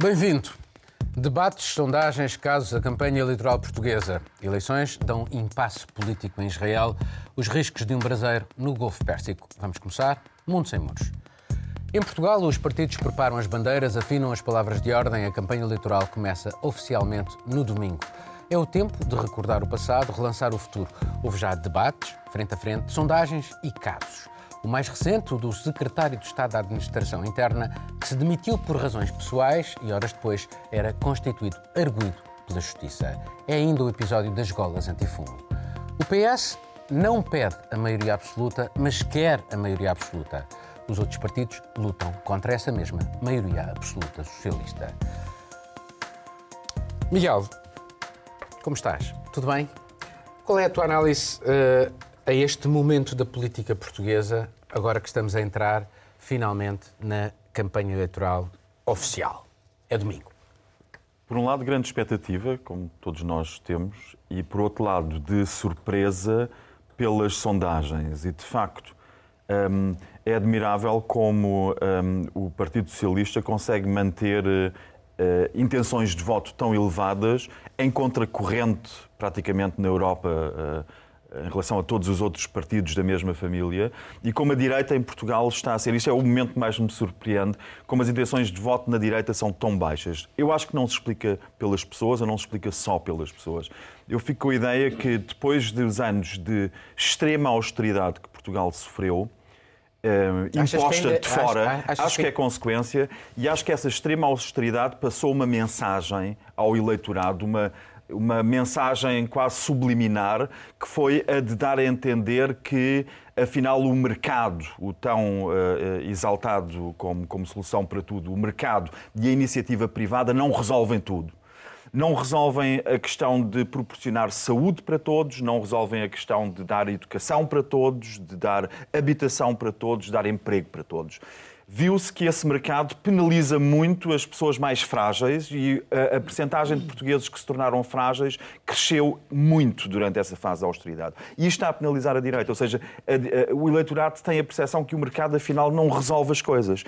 Bem-vindo. Debates, sondagens, casos, a campanha eleitoral portuguesa. Eleições dão impasse político em Israel, os riscos de um braseiro no Golfo Pérsico. Vamos começar? Mundo sem muros. Em Portugal, os partidos preparam as bandeiras, afinam as palavras de ordem. A campanha eleitoral começa oficialmente no domingo. É o tempo de recordar o passado, relançar o futuro. Houve já debates, frente a frente, sondagens e casos. O mais recente, o do secretário de Estado da Administração Interna, que se demitiu por razões pessoais e horas depois era constituído arguído pela Justiça. É ainda o episódio das golas antifumo. O PS não pede a maioria absoluta, mas quer a maioria absoluta. Os outros partidos lutam contra essa mesma maioria absoluta socialista. Miguel, como estás? Tudo bem? Qual é a tua análise uh, a este momento da política portuguesa, agora que estamos a entrar finalmente na campanha eleitoral oficial. É domingo. Por um lado, grande expectativa, como todos nós temos, e por outro lado, de surpresa pelas sondagens. E de facto, hum, é admirável como hum, o Partido Socialista consegue manter uh, intenções de voto tão elevadas em contracorrente, praticamente na Europa. Uh, em relação a todos os outros partidos da mesma família e como a direita em Portugal está a ser, isto é o momento que mais me surpreende, como as intenções de voto na direita são tão baixas. Eu acho que não se explica pelas pessoas, ou não se explica só pelas pessoas. Eu fico com a ideia que depois dos anos de extrema austeridade que Portugal sofreu, eh, imposta ainda, de fora, acho, acho, acho que... que é consequência e acho que essa extrema austeridade passou uma mensagem ao eleitorado, uma uma mensagem quase subliminar que foi a de dar a entender que afinal o mercado, o tão uh, exaltado como, como solução para tudo, o mercado e a iniciativa privada não resolvem tudo. Não resolvem a questão de proporcionar saúde para todos, não resolvem a questão de dar educação para todos, de dar habitação para todos, de dar emprego para todos viu-se que esse mercado penaliza muito as pessoas mais frágeis e a, a percentagem de portugueses que se tornaram frágeis cresceu muito durante essa fase da austeridade. E isto está a penalizar a direita, ou seja, a, a, o eleitorado tem a percepção que o mercado afinal não resolve as coisas.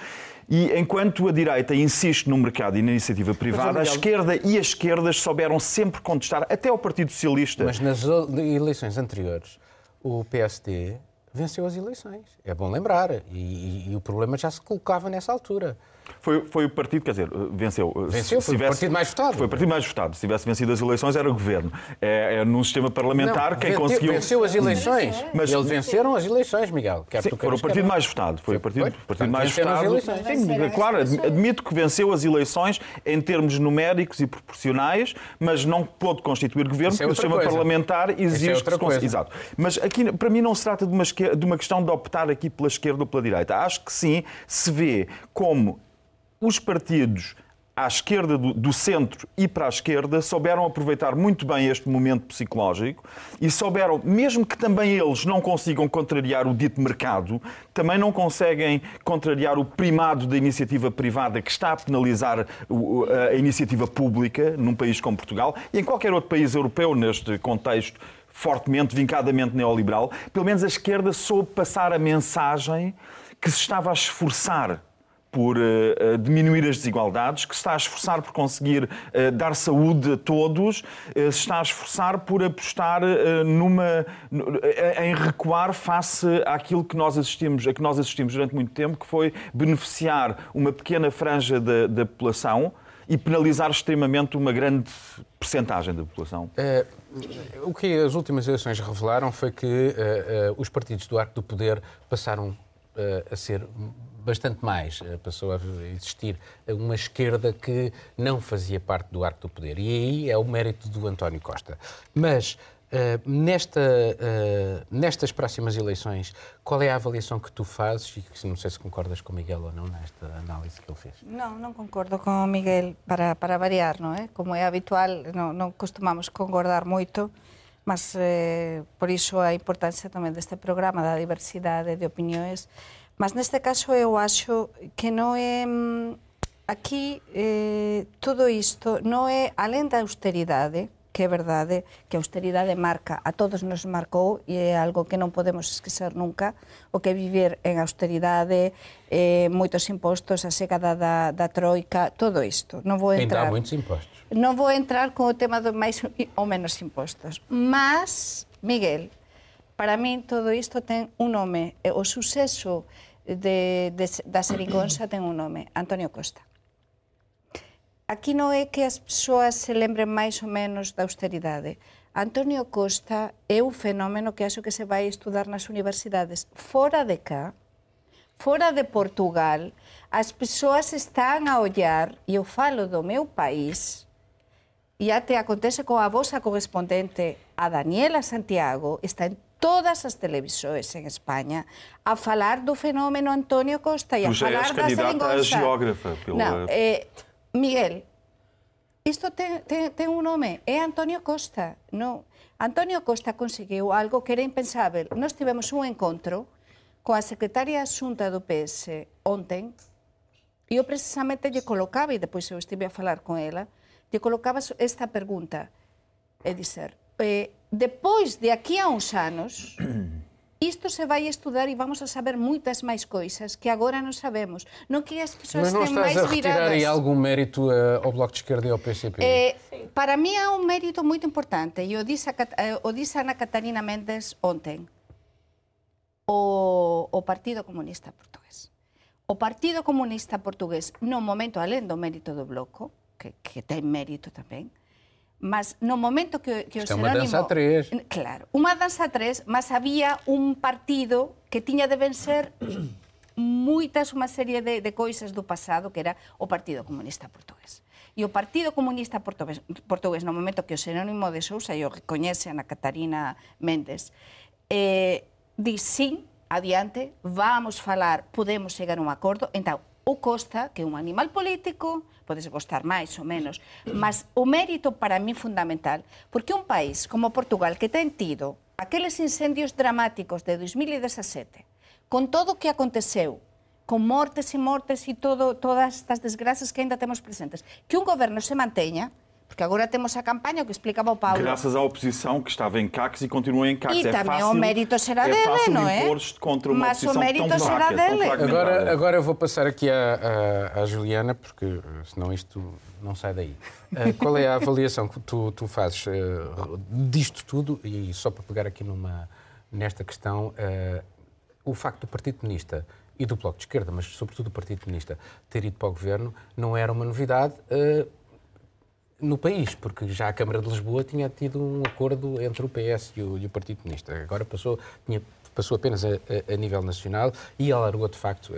E enquanto a direita insiste no mercado e na iniciativa privada, a esquerda e as esquerdas souberam sempre contestar, até o Partido Socialista. Mas nas eleições anteriores, o PSD venceu as eleições. É bom lembrar. E, e, e, o problema já se colocava nessa altura. Foi, foi o partido, quer dizer, venceu. Venceu, foi tivesse, o partido mais votado. Foi o partido mais votado. Se tivesse vencido as eleições, era o governo. É, é num sistema parlamentar não, quem conseguiu. Venceu as eleições. Mas eles venceram as eleições, Miguel. Quer Sim, foi o partido mais votado. Foi o partido, foi, partido mais votado. Sim, claro, admito que venceu as eleições em termos numéricos e proporcionais, mas não pôde constituir governo, é porque o sistema coisa. parlamentar é exige é que se Exato. Mas aqui, para mim, não se trata de uma, de uma questão de optar aqui pela esquerda ou pela direita. Acho que sim, se vê como os partidos à esquerda do, do, centro e para a esquerda souberam aproveitar muito bem este momento psicológico e souberam, mesmo que também eles não consigam contrariar o dito mercado, também não conseguem contrariar o primado da iniciativa privada que está a penalizar a iniciativa pública num país como Portugal e em qualquer outro país europeu neste contexto fortemente, vincadamente neoliberal, pelo menos a esquerda soube passar a mensagem que se estava a esforçar por uh, diminuir as desigualdades, que se está a esforçar por conseguir uh, dar saúde a todos, uh, se está a esforçar por apostar numa, em recuar face àquilo que nós assistimos, a que nós assistimos durante muito tempo, que foi beneficiar uma pequena franja da, da população e penalizar extremamente uma grande percentagem da população. o que as últimas eleições revelaram foi que os partidos do arco do poder passaram a ser bastante mais. Eh, passou a existir uma esquerda que não fazia parte do arco do poder. E aí é o mérito do António Costa. Mas Uh, nesta, uh, nestas próximas eleições, qual é a avaliação que tu fazes? E não sei se concordas com o Miguel ou não nesta análise que ele fez. Não, não concordo com o Miguel para, para variar, não é? Como é habitual, não, não costumamos concordar muito, mas por isso a importância também deste programa da diversidade de opiniões Mas neste caso eu acho que non é mm, aquí eh, todo isto non é alén da austeridade, que é verdade que a austeridade marca, a todos nos marcou e é algo que non podemos esquecer nunca, o que vivir en austeridade, eh, moitos impostos, a segada da, da troika, todo isto. Non vou entrar... Ainda moitos impostos. Non vou entrar con o tema do máis ou menos impostos. Mas, Miguel, para min todo isto ten un nome. O suceso de, de, da Sericonsa ten un nome, Antonio Costa. Aquí non é que as persoas se lembren máis ou menos da austeridade. Antonio Costa é un fenómeno que acho que se vai estudar nas universidades. Fora de cá, fora de Portugal, as persoas están a ollar, e eu falo do meu país, e até acontece con a vosa correspondente, a Daniela Santiago, está en todas as televisões en España a falar do fenómeno Antonio Costa e a falar da candidata a geógrafa. Pela... Não, eh, Miguel, isto ten, ten, ten un nome, é Antonio Costa. Non. Antonio Costa conseguiu algo que era impensável. Nós tivemos un encontro coa secretaria xunta do PS ontem, e eu precisamente lle colocaba, e depois eu estive a falar con ela, lle colocaba esta pergunta, é dizer, eh, depois de aquí a uns anos, isto se vai estudar e vamos a saber moitas máis coisas que agora non sabemos. Non que as persoas estén máis viradas. Mas não estás a retirar aí algum mérito uh, ao Bloco de Esquerda e ao PCP? Eh, para mí há un mérito moito importante e o disse, a, eh, o disse Ana Catarina Méndez ontem. O, o Partido Comunista Portugués. O Partido Comunista Portugués, no momento, alén do mérito do Bloco, que, que ten mérito tamén, mas no momento que, que o xerónimo... É unha danza tres. Claro, unha danza tres, mas había un partido que tiña de vencer moitas unha serie de, de coisas do pasado que era o Partido Comunista Portugués. E o Partido Comunista Portugués, Portugués no momento que o xerónimo de Sousa e o recoñece a Ana Catarina Méndez, eh, di sí, adiante, vamos falar, podemos chegar a un acordo. Entón, o Costa, que é un animal político, podes gostar máis ou menos, mas o mérito para mí fundamental, porque un país como Portugal que ten tido aqueles incendios dramáticos de 2017, con todo o que aconteceu, con mortes e mortes e todo, todas estas desgraças que ainda temos presentes, que un goberno se manteña, porque agora temos a campaña que explicaba o Paulo. Graças à oposição que estava em CACs e continua em CACs. E é também fácil, o mérito será é dele, não é? contra uma Mas o mérito tão será tão dele. Agora, agora eu vou passar aqui à, à, à Juliana, porque eh, senão isto não sai daí. Uh, qual é a avaliação que tu, tu fazes uh, disto tudo? E só para pegar aqui numa, nesta questão, uh, o facto do Partido Comunista e do Bloco de Esquerda, mas sobretudo do Partido Comunista, ter ido para o governo, não era uma novidade no país, porque já a Câmara de Lisboa tinha tido um acordo entre o PS e o, e o Partido Comunista. Agora passou, tinha, passou apenas a, a, a, nível nacional e alargou, de facto,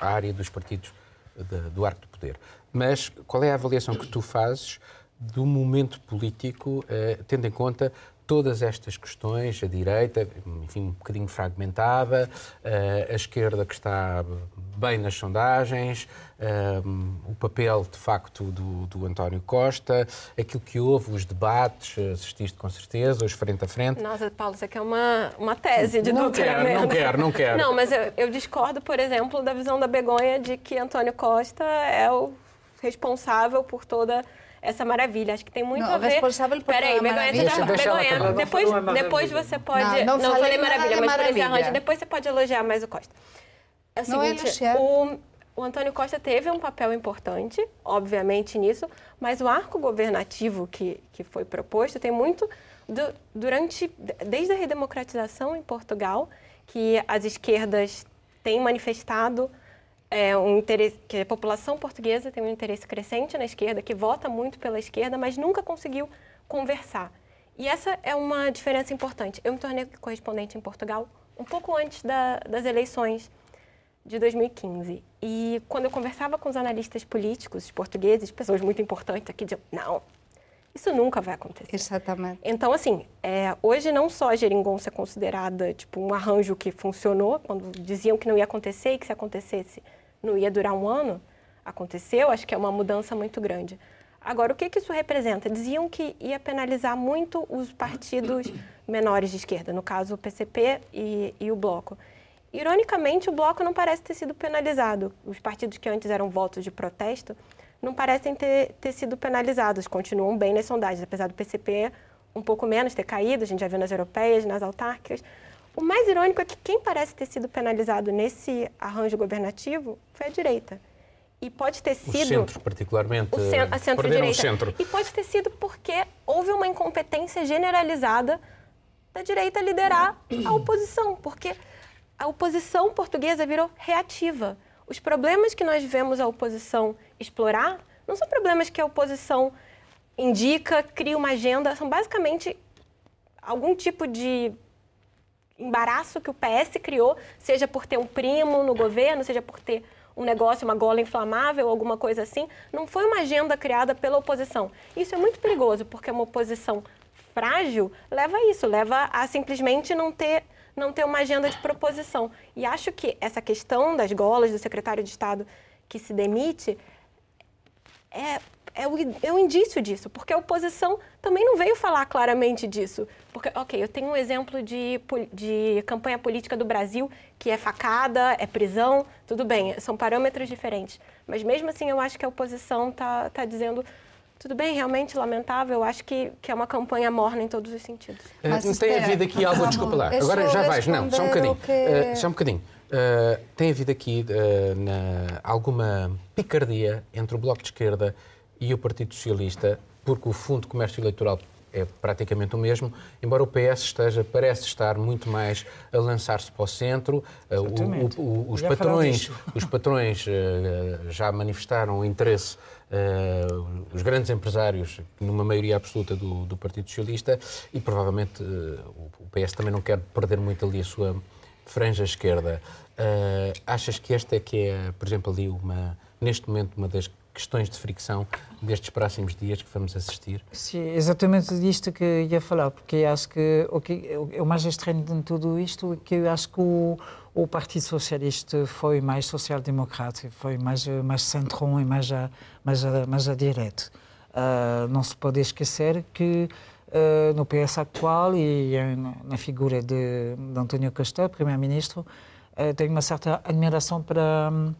a, a área dos partidos de, do arco do poder. Mas qual é a avaliação que tu fazes do momento político, eh, tendo em conta todas estas questões, a direita, enfim, um bocadinho fragmentada, eh, a esquerda que está bem nas sondagens, um, o papel, de facto, do, do, António Costa, aquilo que houve, os debates, assististe com certeza, os frente a frente. Nossa, Paulo, isso aqui é uma, uma tese de não quero, não quero, não quero. Não, mas eu, eu discordo, por exemplo, da visão da Begonha de que Antônio Costa é o responsável por toda essa maravilha. Acho que tem muito não, a ver. responsável por Peraí, Begonha, deixa, deixa Begonha depois, depois você pode. Não, não, não falei maravilha, mas por esse arranjo, depois você pode elogiar mais o Costa. É o não seguinte, é o, o Antônio Costa teve um papel importante, obviamente, nisso, mas o arco governativo que, que foi proposto tem muito do, durante desde a redemocratização em Portugal que as esquerdas têm manifestado é, um interesse que a população portuguesa tem um interesse crescente na esquerda que vota muito pela esquerda, mas nunca conseguiu conversar. E essa é uma diferença importante. Eu me tornei correspondente em Portugal um pouco antes da, das eleições de 2015. E quando eu conversava com os analistas políticos portugueses, pessoas muito importantes aqui, diziam: não, isso nunca vai acontecer. Exatamente. Então, assim, é, hoje não só a geringonça é considerada tipo um arranjo que funcionou, quando diziam que não ia acontecer e que se acontecesse não ia durar um ano, aconteceu, acho que é uma mudança muito grande. Agora, o que, que isso representa? Diziam que ia penalizar muito os partidos menores de esquerda, no caso o PCP e, e o Bloco. Ironicamente, o Bloco não parece ter sido penalizado. Os partidos que antes eram votos de protesto não parecem ter, ter sido penalizados, continuam bem nas sondagens, apesar do PCP um pouco menos ter caído, a gente já viu nas europeias, nas autárquicas. O mais irônico é que quem parece ter sido penalizado nesse arranjo governativo foi a direita. E pode ter sido. O centro, particularmente. O cen a centro-direita. Centro. E pode ter sido porque houve uma incompetência generalizada da direita liderar a oposição. Porque a oposição portuguesa virou reativa. Os problemas que nós vemos a oposição explorar não são problemas que a oposição indica, cria uma agenda, são basicamente algum tipo de embaraço que o PS criou, seja por ter um primo no governo, seja por ter um negócio, uma gola inflamável, alguma coisa assim. Não foi uma agenda criada pela oposição. Isso é muito perigoso, porque uma oposição frágil leva a isso, leva a simplesmente não ter não ter uma agenda de proposição. E acho que essa questão das golas do secretário de Estado que se demite é, é, o, é um indício disso, porque a oposição também não veio falar claramente disso. Porque, ok, eu tenho um exemplo de, de campanha política do Brasil que é facada, é prisão, tudo bem, são parâmetros diferentes. Mas mesmo assim, eu acho que a oposição está tá dizendo tudo bem, realmente lamentável. Eu acho que, que é uma campanha morna em todos os sentidos. Eh, Mas, tem espera, havido aqui algo, desculpa lá. Agora já vais, não, só um bocadinho. Que... Uh, só um bocadinho. Uh, tem havido aqui uh, na, alguma picardia entre o Bloco de Esquerda e o Partido Socialista, porque o Fundo de Comércio Eleitoral é praticamente o mesmo, embora o PS esteja, parece estar muito mais a lançar-se para o centro. O, o, os, patrões, os patrões já manifestaram interesse uh, os grandes empresários, numa maioria absoluta do, do Partido Socialista, e provavelmente uh, o PS também não quer perder muito ali a sua franja esquerda. Uh, achas que esta é que é, por exemplo, ali uma, neste momento, uma das questões de fricção destes próximos dias que vamos assistir? Sim, exatamente disto que ia falar, porque acho que o que o mais estranho de tudo isto é que eu acho que o, o Partido Socialista foi mais social-democrata, foi mais, mais e mais a, mais a, mais a direita. Uh, não se pode esquecer que uh, no PS atual e na figura de, de António Costa, primeiro-ministro, uh, tem uma certa admiração para um,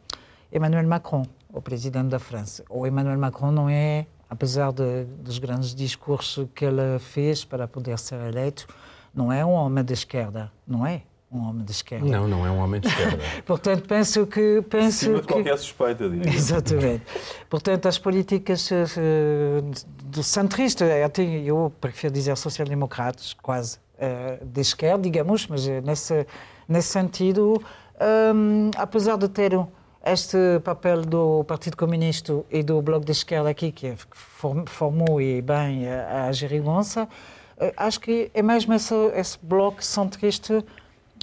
Emmanuel Macron, o presidente da França. O Emmanuel Macron não é, apesar de, dos grandes discursos que ele fez para poder ser eleito, não é um homem de esquerda, não é um homem de esquerda. Não, não é um homem de esquerda. Portanto, penso que... Penso Acima de qualquer suspeita disso. Exatamente. Portanto, as políticas uh, do centrista, até eu prefiro dizer social-democratas, quase uh, de esquerda, digamos, mas nesse, nesse sentido, um, apesar de ter este papel do Partido Comunista e do Bloco de Esquerda aqui, que formou e bem a, a geringonça, acho que é mesmo esse, esse bloco centrista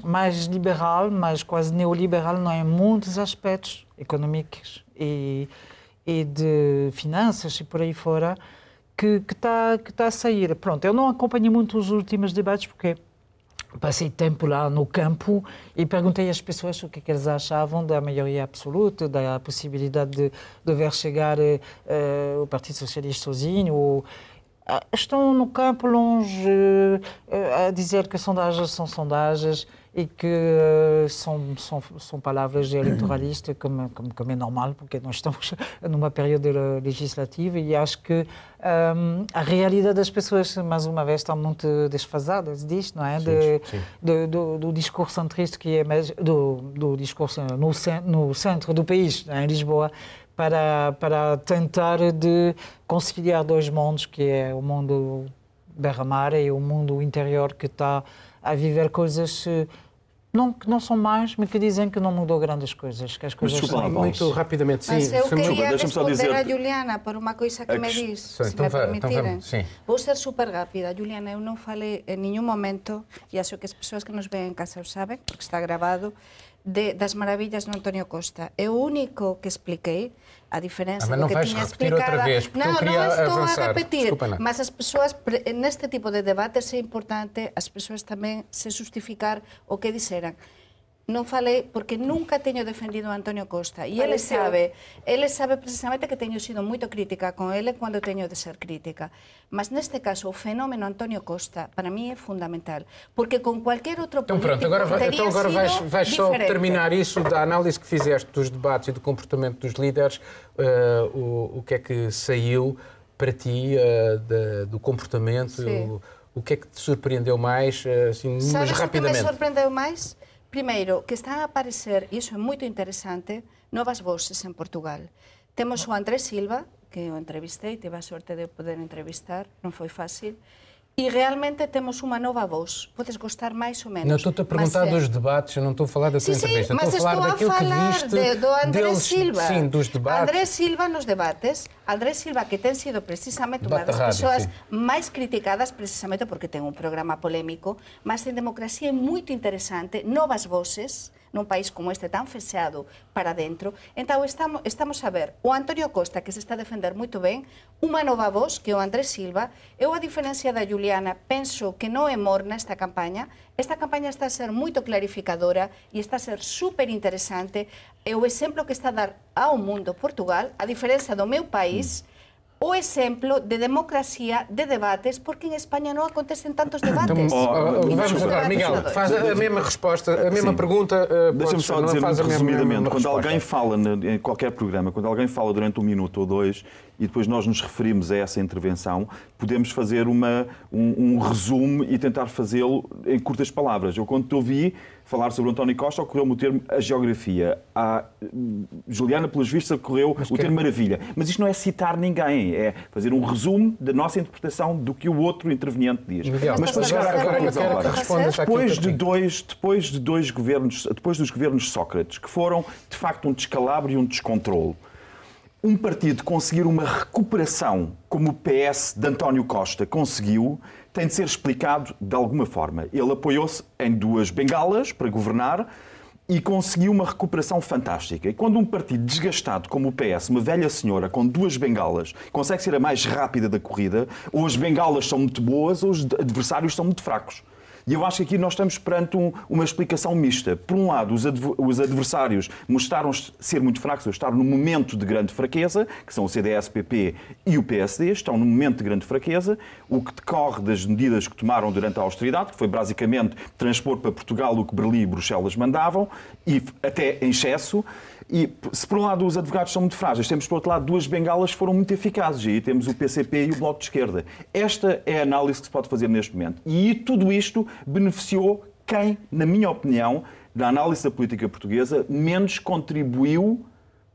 mais liberal, mais quase neoliberal, não é? Muitos aspectos econômicos e, e de finanças e por aí fora que está que tá a sair. Pronto, eu não acompanhei muito os últimos debates porque passei tempo lá no campo e perguntei às pessoas o que, é que eles achavam da maioria absoluta, da possibilidade de, de ver chegar uh, o Partido Socialista sozinho. Ou, uh, estão no campo longe uh, a dizer que sondagens são sondagens e que uh, são, são, são palavras eleitoralistas, como, como, como, é normal, porque nós estamos numa período legislativa e acho que um, ehm, a realidade das pessoas, mais uma vez, está muito desfasada disto, não é? Sim, de, sim. De, do, do, discurso centrista que é mais, do, do discurso no, no centro do país, é? em Lisboa, para, para tentar de conciliar dois mundos, que é o mundo berramar e o mundo interior que está a viver coisas eh, não, que não são mais, mas que dizem que não mudou grandes coisas, que as coisas desculpa, são muito rapidamente, sim. Mas eu queria responder dizer... a Juliana por uma coisa que, me disse, se então me permitirem. Então Vou ser super rápida. Juliana, eu não falei em nenhum momento, e acho que as pessoas que nos veem em casa o sabem, porque está gravado, de, das maravilhas do António Costa. É o único que expliquei a diferença que tinha explicado. outra vez, porque não, eu queria não estou avançar. a repetir, Desculpa, mas as pessoas, neste tipo de debates é importante as pessoas também se justificar o que disseram. Non falei porque nunca teño defendido a Antonio Costa e ele sabe, ele sabe precisamente que teño sido moito crítica con ele cando teño de ser crítica. Mas neste caso o fenómeno Antonio Costa para mí é fundamental, porque con cualquier outro Então político pronto, agora, vai- teria então agora vais, sido vais só diferente. terminar isso da análise que fizeste dos debates e do comportamento dos líderes, eh, o, o que é que saiu para ti da- do comportamento, o, o que é que te surpreendeu mais, eh, assim, mas Sabes o que me rapidamente? sorprendeu máis? Primeiro, que están a aparecer, e iso é moito interesante, novas voces en Portugal. Temos o André Silva, que o entrevistei, tive a sorte de poder entrevistar, non foi fácil, e realmente temos unha nova voz. Podes gostar máis ou menos. Não estou-te a perguntar mas, eh, dos debates, eu não estou a falar da tua Sim, sim, entrevista, mas estou a falar estou a daquilo que falar viste de, do Andrés deles, Silva. sim, dos debates. Andrés Silva nos debates. Andrés Silva, que ten sido precisamente Debate das da rádio, persoas sim. máis criticadas precisamente porque ten un programa polémico, mas en democracia é moito interesante, novas voces, nun país como este tan fechado para dentro. Então estamos, estamos a ver o Antonio Costa, que se está a defender moito ben, unha nova voz, que é o Andrés Silva. Eu, a diferencia da Juliana, penso que non é morna esta campaña. Esta campaña está a ser moito clarificadora e está a ser super interesante. É o exemplo que está a dar ao mundo Portugal, a diferenza do meu país, o exemplo de democracia, de debates, porque en España non acontecen tantos debates. Então, Oh, oh, vamos agora, debates Miguel, faz a mesma resposta, a mesma Sim. pergunta. uh, Deixa-me só não dizer faz a muito resumidamente. mesma Quando resposta. alguém fala em qualquer programa, quando alguém fala durante um minuto ou dois e depois nós nos referimos a essa intervenção, podemos fazer uma, um, um resumo e tentar fazê-lo em curtas palavras. Eu, quando te ouvi falar sobre o António Costa, ocorreu-me o termo a geografia. A Juliana, pelos vistos, ocorreu o que- termo maravilha. Mas isto não é citar ninguém, é fazer um resumo da nossa interpretação do que o outro interveniente diz. Miguel, Mas mas estás a agora, fazer agora Depois de dois, depois de dois governos, depois dos governos Sócrates, que foram de facto um descalabro e um descontrole, um partido conseguir uma recuperação como o PS de António Costa conseguiu, tem de ser explicado de alguma forma. Ele apoiou-se em duas bengalas para governar e conseguiu uma recuperação fantástica. E quando um partido desgastado como o PS, uma velha senhora com duas bengalas, consegue ser a mais rápida da corrida, ou as bengalas são muito boas ou os adversários são muito fracos. E eu acho que aqui nós estamos perante um- uma explicação mista. Por um lado, os, adv- os adversários mostraram ser muito fracos, ou estar num momento de grande fraqueza, que são o CDS-PP e o PSD, estão num momento de grande fraqueza, o que decorre das medidas que tomaram durante a austeridade, que foi basicamente transpor para Portugal o que Berlim e Bruxelas mandavam, e até em excesso. E se por um lado os advogados são muito frágeis, temos por outro lado duas bengalas que foram muito eficazes. E aí temos o PCP e o Bloco de Esquerda. Esta é a análise que se pode fazer neste momento. E tudo isto beneficiou quem, na minha opinião, na análise da política portuguesa, menos contribuiu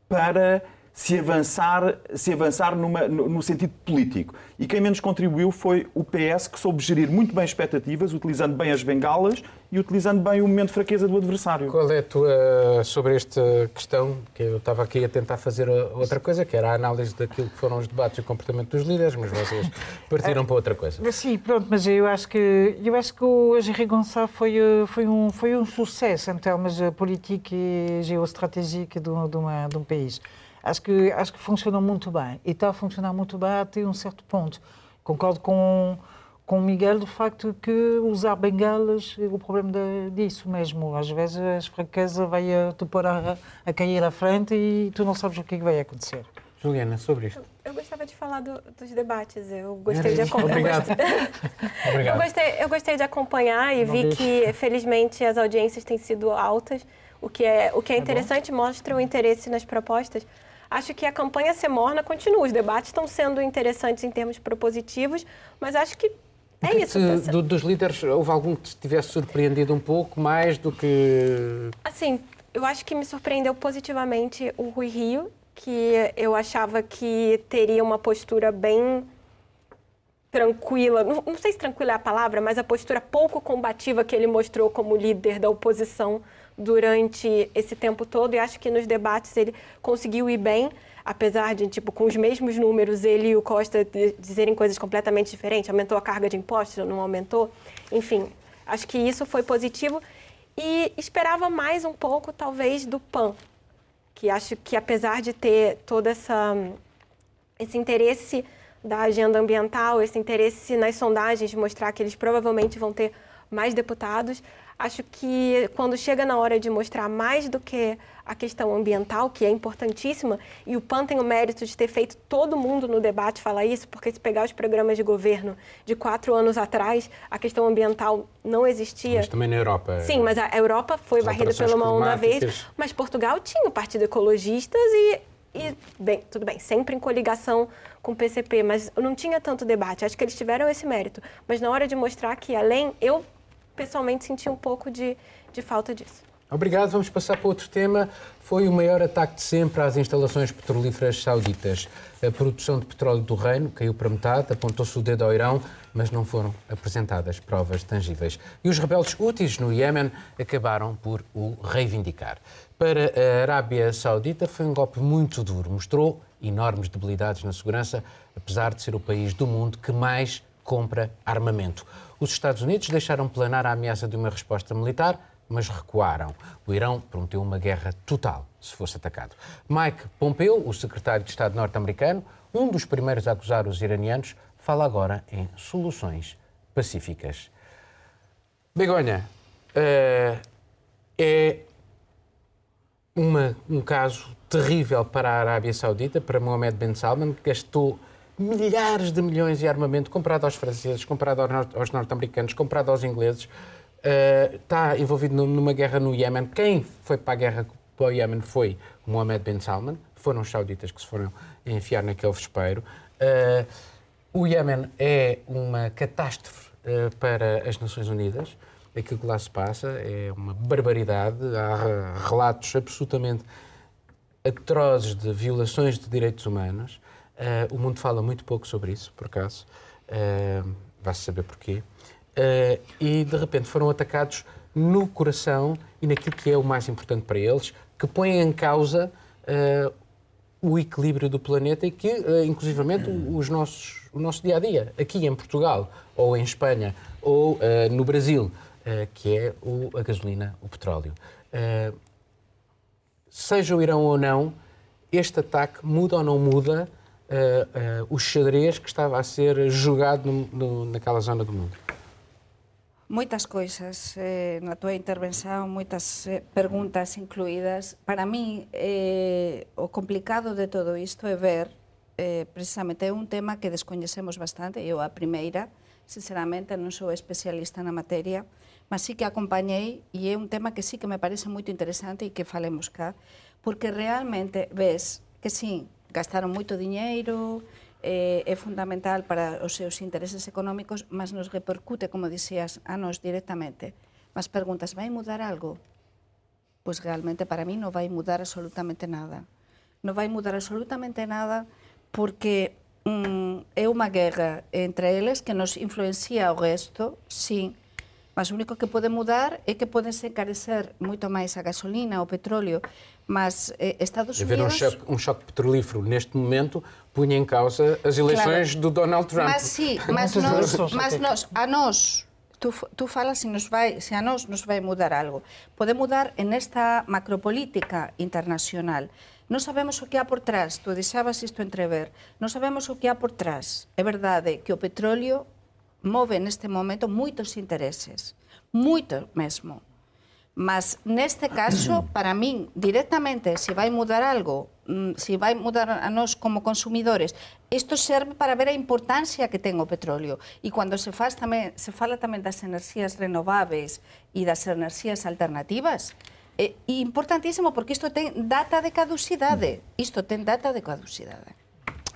para se avançar, se avançar numa- no, no sentido político. E quem menos contribuiu foi o PS, que soube gerir muito bem expectativas, utilizando bem as bengalas e utilizando bem o momento de fraqueza do adversário. Qual é a tua sobre esta questão? Que eu estava aqui a tentar fazer outra coisa, que era a análise daquilo que foram os debates e o comportamento dos líderes, mas vocês partiram para outra coisa. Sim, pronto, mas eu acho que eu acho que o Henri Gonçalves foi eh, foi um foi um sucesso em termos eh, político e geoestratégico de de, uma, de um país. Acho que acho que funcionou muito bem e está a funcionar muito bem até um certo ponto. Concordo com com o Miguel do facto que usar bengalas é o problema de- disso mesmo. Às vezes a fraqueza vai a te pôr a, a cair à frente e tu não sabes o que é que vai acontecer. Juliana, sobre isto. Eu gostava de falar do- dos debates. Eu gostei de acompanhar. Obrigado. Eu Obrigado. gostei, eu gostei de acompanhar e Não vi deixe. que, felizmente, as audiências têm sido altas, o que é, o que é interessante, mostra o interesse nas propostas. Acho que a campanha ser morna continua. Os debates estão sendo interessantes em termos propositivos, mas acho que é Que isso. te- tá do- dos líderes, houve algum que te tivesse surpreendido um pouco mais do que. Assim, eu acho que me surpreendeu positivamente o Rui Rio, que eu achava que teria uma postura bem tranquila, não, não sei se tranquila é a palavra, mas a postura pouco combativa que ele mostrou como líder da oposição durante esse tempo todo. E acho que nos debates ele conseguiu ir bem, apesar de, tipo, com os mesmos números, ele e o Costa di- dizerem coisas completamente diferentes. Aumentou a carga de impostos, não aumentou? Enfim, acho que isso foi positivo. E esperava mais um pouco, talvez, do PAN, que acho que apesar de ter toda essa esse interesse da agenda ambiental, esse interesse nas sondagens de mostrar que eles provavelmente vão ter mais deputados. Acho que quando chega na hora de mostrar mais do que a questão ambiental, que é importantíssima, e o PAN tem o mérito de ter feito todo mundo no debate falar isso, porque se pegar os programas de governo de quatro anos atrás, a questão ambiental não existia. Mas também na Europa. Sim, mas a Europa foi varrida por uma onda verde, mas Portugal tinha o Partido Ecologistas e, e, bem, tudo bem, sempre em coligação com o PCP, mas não tinha tanto debate. Acho que eles tiveram esse mérito. Mas na hora de mostrar que além, eu pessoalmente senti um pouco de, de falta disso. Obrigado. Vamos passar para outro tema. Foi o maior ataque de sempre às instalações petrolíferas sauditas. A produção de petróleo do reino caiu para metade, apontou-se o dedo ao Irão, mas não foram apresentadas provas tangíveis. E os rebeldes úteis no Iémen acabaram por o reivindicar. Para a Arábia Saudita foi um golpe muito duro. Mostrou enormes debilidades na segurança, apesar de ser o país do mundo que mais compra armamento. Os Estados Unidos deixaram planar a ameaça de uma resposta militar, mas recuaram. O Irão prometeu uma guerra total se fosse atacado. Mike Pompeo, o secretário de Estado norte-americano, um dos primeiros a acusar os iranianos, fala agora em soluções pacíficas. Begonha, uh, é uma, um caso terrível para a Arábia Saudita, para Mohammed Ben Salman, que gastou milhares de milhões de armamento comprado aos franceses, comprado aos norte-americanos, comprado aos ingleses, uh, está envolvido numa guerra no Iémen. Quem foi para a guerra para o Iémen foi Mohammed bin Salman, foram os sauditas que se foram enfiar naquele vespeiro. Uh, o Iémen é uma catástrofe uh, para as Nações Unidas. Aquilo que lá se passa é uma barbaridade. Há relatos absolutamente atrozes de violações de direitos humanos. Uh, o mundo fala muito pouco sobre isso, por acaso. Uh, Vai-se saber porquê. Uh, e de repente foram atacados no coração e naquilo que é o mais importante para eles, que põe em causa uh, o equilíbrio do planeta e que, uh, inclusivamente, os nossos, o nosso dia a dia, aqui em Portugal, ou em Espanha, ou uh, no Brasil, que é o, a gasolina, o petróleo. seja o Irão ou não, este ataque muda ou não muda o xadrez que estava a ser jogado no, no, naquela zona do mundo? moitas coisas eh, na túa intervención, moitas eh, perguntas incluídas. Para mí, eh, o complicado de todo isto é ver, eh, precisamente, é un tema que descoñecemos bastante, eu a primeira, sinceramente, non sou especialista na materia, mas sí que acompañei e é un tema que sí que me parece moito interesante e que falemos cá, porque realmente ves que sí, gastaron moito diñeiro, eh, é fundamental para os seus intereses económicos, mas nos repercute, como dixías, a nos directamente. Mas preguntas, vai mudar algo? Pois realmente para mí non vai mudar absolutamente nada. Non vai mudar absolutamente nada porque mm, é unha guerra entre eles que nos influencia o resto, sí, mas o único que pode mudar é que poden se encarecer moito máis a gasolina, o petróleo, mas eh, Estados Unidos... Haver um choque, um choque petrolífero neste momento punha em causa as eleições claro. do Donald Trump. Mas sim, mas, nós, mas nós, a nós, tu, tu falas se, nos vai, se a nós nos vai mudar algo. Pode mudar en esta macropolítica internacional. Non sabemos o que há por trás, tu deixabas isto entrever, non sabemos o que há por trás. É verdade que o petróleo move neste momento moitos intereses, moito mesmo. Mas neste caso, para min, directamente, se vai mudar algo, mm, se vai mudar a nós como consumidores, isto serve para ver a importancia que ten o petróleo. E cando se, faz tamén, se fala tamén das enerxías renováveis e das enerxías alternativas, é importantísimo porque isto ten data de caducidade. Isto ten data de caducidade.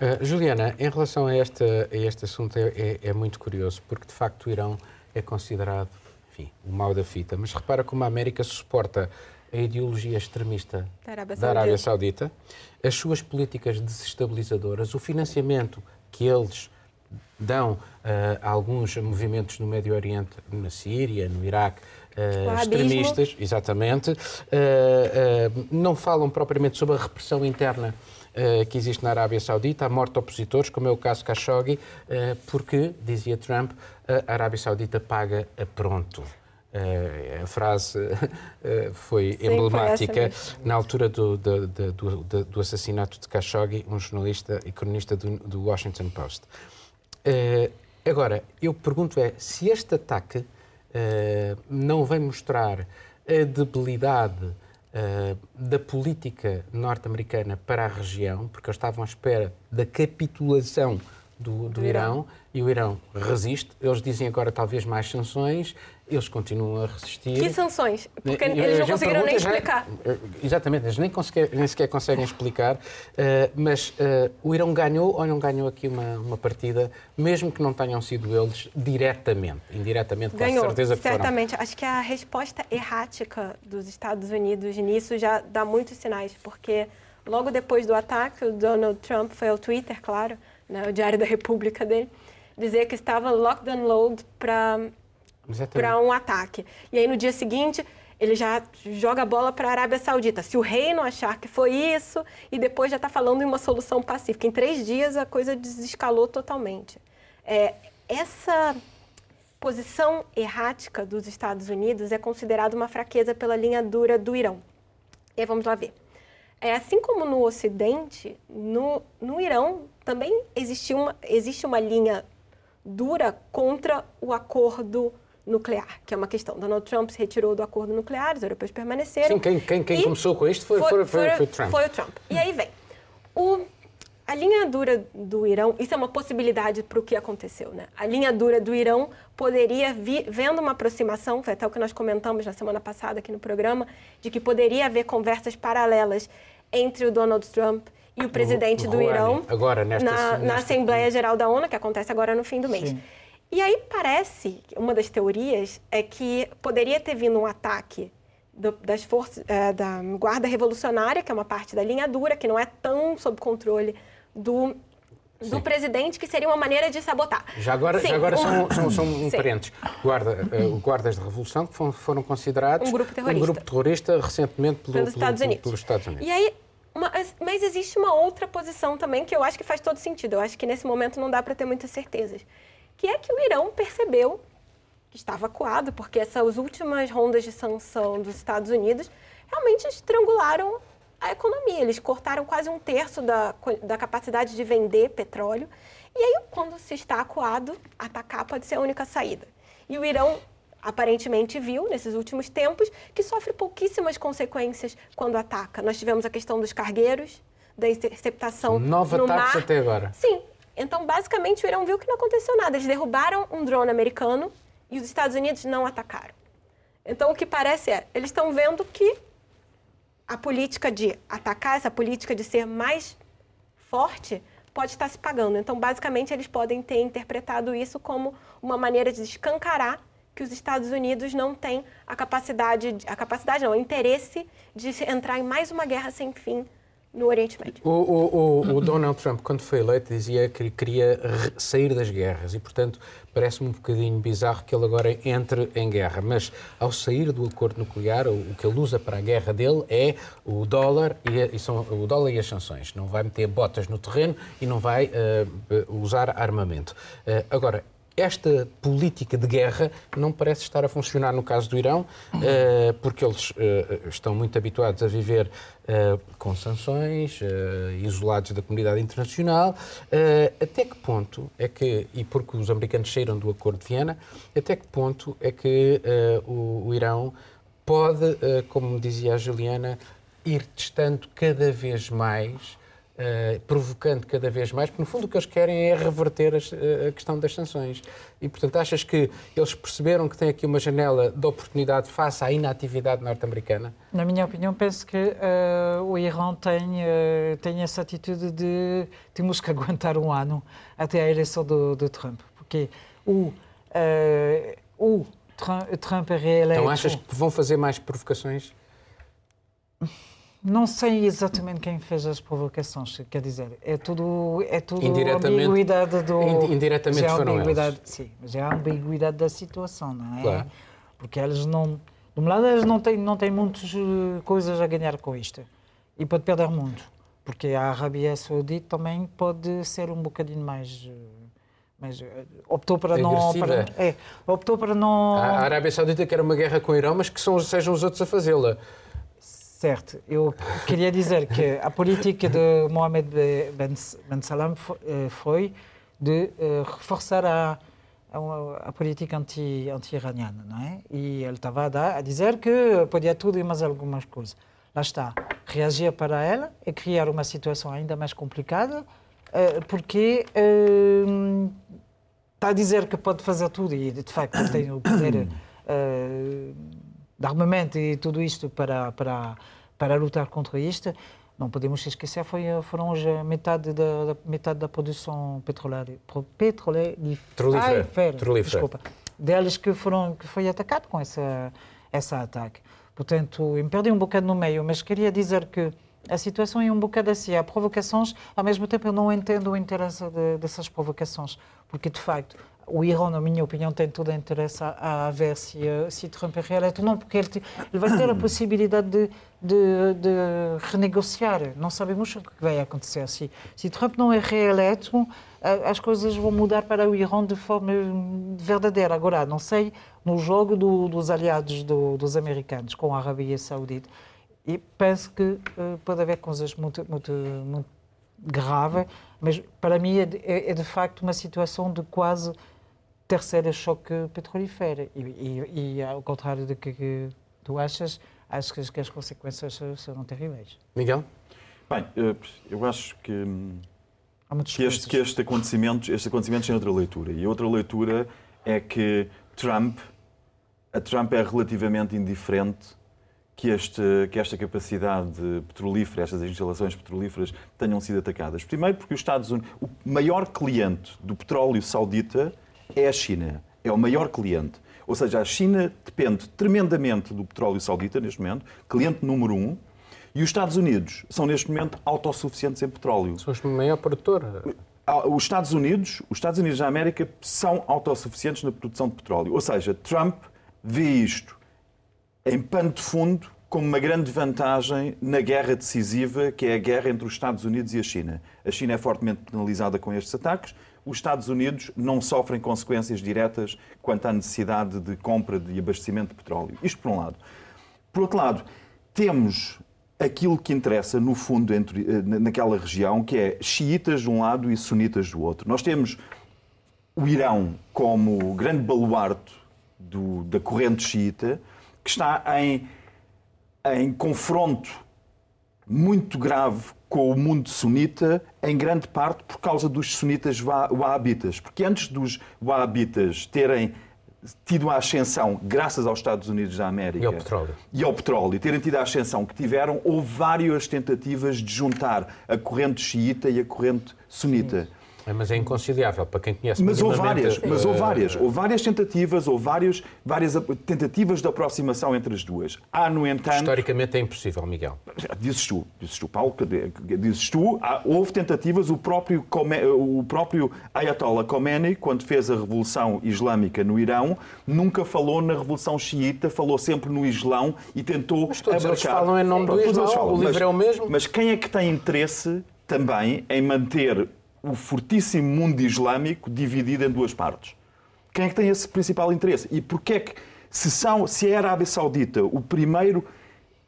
Uh, Juliana, em relação a este, a este assunto, é, é, é, muito curioso, porque de facto o Irão é considerado enfim, o mal da fita, mas repara como a América suporta a ideologia extremista da Arábia, da Arábia Saudita, as suas políticas desestabilizadoras, o financiamento que eles dão uh, a alguns movimentos no Médio Oriente, na Síria, no Iraque, uh, extremistas, exatamente, uh, não falam propriamente sobre a repressão interna que existe na Arábia Saudita, a morte de opositores, como é o caso Khashoggi, uh, porque, dizia Trump, a Arábia Saudita paga a pronto. Uh, a frase uh, foi Sim, emblemática foi na altura do, do, do, do, assassinato de Khashoggi, um jornalista e cronista do, Washington Post. Uh, agora, eu pergunto é se este ataque não vem mostrar a debilidade da política norte-americana para a região, porque eles estavam à espera da capitulação do, do, do Irão. Irão e o Irão resiste. Eles dizem agora talvez mais sanções, eles continuam a resistir. Que sanções? Porque e, eles não conseguiram nem explicar. Já, exatamente, eles nem, nem, sequer conseguem explicar. Uh, mas uh, o Irão ganhou ou não ganhou aqui uma, uma partida, mesmo que não tenham sido eles diretamente, indiretamente, ganhou, com certeza que certamente. Foram. Acho que a resposta errática dos Estados Unidos nisso já dá muitos sinais, porque logo depois do ataque, o Donald Trump foi ao Twitter, claro, né, o Diário da República dele, dizer que estava locked and load para um ataque. E aí no dia seguinte ele já joga a bola para a Arábia Saudita. Se o rei não achar que foi isso, e depois já está falando em uma solução pacífica. Em três dias a coisa desescalou totalmente. É, essa posição errática dos Estados Unidos é considerada uma fraqueza pela linha dura do Irão. E aí vamos lá ver. É, assim como no Ocidente, no, no Irão também existe uma, existe uma linha dura contra o acordo nuclear, que é uma questão. Donald Trump se retirou do acordo nuclear, os europeus permaneceram. Sim, quem, quem, quem começou com isto foi, foi, foi, foi, Trump. Foi o Trump. E aí vem. O, a linha dura do Irão, isso é uma possibilidade para o que aconteceu, né? A linha dura do Irão poderia vir, vendo uma aproximação, foi até o que nós comentamos na semana passada aqui no programa, de que poderia haver conversas paralelas entre o Donald Trump e o presidente do Irão agora, nesta, na, nesta... na Assembleia Geral da ONU, que acontece agora no fim do mês. Sim. E aí parece, uma das teorias é que poderia ter vindo um ataque do, das forças é, da Guarda Revolucionária, que é uma parte da linha dura, que não é tão sob controle do do Sim. presidente, que seria uma maneira de sabotar. Já agora, Sim, já agora um... são, são, são parentes. Guarda, uh, guardas da Revolução que foram, foram considerados um grupo terrorista, um grupo terrorista recentemente pelo, pelos, Estados pelo, pelos Estados Unidos. E aí mas, mas existe uma outra posição também que eu acho que faz todo sentido. Eu acho que nesse momento não dá para ter muitas certezas. Que é que o Irão percebeu que estava acuado, porque essas últimas rondas de sanção dos Estados Unidos realmente estrangularam a economia. Eles cortaram quase um terço da, da capacidade de vender petróleo. E aí, quando se está acuado, atacar pode ser a única saída. E o Irão aparentemente viu, nesses últimos tempos, que sofre pouquíssimas consequências quando ataca. Nós tivemos a questão dos cargueiros, da interceptação Nova no mar. até agora. Sim. Então, basicamente, o Irão viu que não aconteceu nada. Eles derrubaram um drone americano e os Estados Unidos não atacaram. Então, o que parece é, eles estão vendo que a política de atacar, essa política de ser mais forte, pode estar se pagando. Então, basicamente, eles podem ter interpretado isso como uma maneira de escancarar que os Estados Unidos não têm a capacidade, a capacidade não, o interesse de entrar em mais uma guerra sem fim no Oriente Médio. O, o, o, Donald Trump, quando foi eleito, dizia que ele queria sair das guerras e, portanto, parece-me um bocadinho bizarro que ele agora entre em guerra. Mas, ao sair do acordo nuclear, o, que ele usa para a guerra dele é o dólar e, e são, o dólar e as sanções. Não vai meter botas no terreno e não vai uh, usar armamento. Uh, agora, esta política de guerra não parece estar a funcionar no caso do Irão, eh, porque eles eh, estão muito habituados a viver eh, com sanções, isolados da comunidade internacional. Até que ponto é que, e porque os americanos saíram do Acordo de Viena, até que ponto é que o Irão pode, como dizia a Juliana, ir testando cada vez mais Uh, provocando cada vez mais, porque no fundo o que eles querem é reverter as, uh, a questão das sanções. E, portanto, achas que eles perceberam que tem aqui uma janela de oportunidade face à inatividade norte-americana? Na minha opinião, penso que uh, o Irã tem, tem essa atitude de temos que aguentar um ano até a eleição do, do Trump, porque o, o Trump é reeleito... Então achas que vão fazer mais provocações? Não sei exatamente quem fez as provocações, quer dizer, é tudo, é tudo ambiguidade do... Indiretamente é foram ambiguidade, eles. Sim, mas é a ambiguidade da situação, não é? Claro. Porque eles não... De um lado, eles não têm, não têm muitas eh, coisas a ganhar com isto. E pode perder muito. Porque a Arábia Saudita também pode ser um bocadinho mais... Eh, mas eh, optou para não para, é, optou para não a Arábia Saudita quer uma guerra com o Irão mas que são, sejam os outros a fazê-la Certo, eu queria dizer que a política de Mohamed Ben Salam eh, foi de eh, reforçar a, a, a política anti, anti-iraniana, não é? E ele estava a, dizer que podia tudo e mais algumas coisas. Lá está, reagir para ela e criar uma situação ainda mais complicada, uh, porque está a dizer que pode fazer tudo e, de facto, tem o poder de armamento e tudo isto para, para, para lutar contra isto não podemos esquecer foi foram hoje metade da, metade da produção petrolera petrolífera, desculpa deles que foram que foi atacado com essa essa ataque. Portanto me perdi um bocado no meio mas queria dizer que a situação é um bocado assim há provocações ao mesmo tempo eu não entendo o interesse de, dessas provocações porque de facto o Irão, na minha opinião, tem todo o interesse a, a ver se, se Trump é reeleito ou não, porque ele, ele, vai ter a possibilidade de, de, de, renegociar. Não sabemos o que vai acontecer. Se, se Trump não é reeleito, as coisas vão mudar para o Irão de forma verdadeira. Agora, não sei, no jogo do, dos aliados do, dos americanos com a Arábia Saudita, e penso que uh, pode haver coisas muito, muito, muito graves, mas para mim é, é, é de facto uma situação de quase terceiro choque petrolífero. E, e, e, ao contrário do que, que tu achas, acho que, que as consequências serão terríveis. Miguel? Bem, eu acho que, que, este, que este acontecimento, estes acontecimentos têm outra leitura. E a outra leitura é que Trump, a Trump é relativamente indiferente que, este, que esta capacidade petrolífera, estas instalações petrolíferas tenham sido atacadas. Primeiro porque os Estados Unidos, o maior cliente do petróleo saudita é a China. É o maior cliente. Ou seja, a China depende tremendamente do petróleo saudita neste momento, cliente número um, e os Estados Unidos são neste momento autossuficientes em petróleo. São o maior produtor. Ah, os Estados Unidos, os Estados Unidos da América são autossuficientes na produção de petróleo. Ou seja, Trump vê isto em pano de fundo como uma grande vantagem na guerra decisiva, que é a guerra entre os Estados Unidos e a China. A China é fortemente penalizada com estes ataques os Estados Unidos não sofrem consequências diretas quanto à necessidade de compra e abastecimento de petróleo. Isto por um lado. Por outro lado, temos aquilo que interessa, no fundo, entre, eh, naquela região, que é xiitas de um lado e sunitas do outro. Nós temos o Irão como grande baluarte do, da corrente xiita, que está em, em confronto muito grave com o mundo sunita, em grande parte por causa dos sunitas wahhabitas. Porque antes dos wahhabitas terem tido a ascensão, graças aos Estados Unidos da América. E ao petróleo. E ao petróleo, terem tido a ascensão que tiveram, houve várias tentativas de juntar a corrente xiita e a corrente sunita. Sim. É, mas é inconciliável para quem conhece mas houve várias, mas houve várias, houve várias tentativas, houve vários, várias tentativas de aproximação entre as duas. Há, no entanto... Historicamente é impossível, Miguel. Dizes tu, dizes tu, Paulo, dizes tu, há, houve tentativas, o próprio, o próprio Ayatollah Khomeini, quando fez a Revolução Islâmica no Irão, nunca falou na Revolução Xiita, falou sempre no Islão e tentou mas todos abarcar... falam em nome do Islão, o livro mas, é o mesmo. Mas quem é que tem interesse também em manter o fortíssimo mundo islâmico dividido em duas partes. Quem é que tem esse principal interesse? E porquê é que, se, são, se é a Arábia Saudita o primeiro,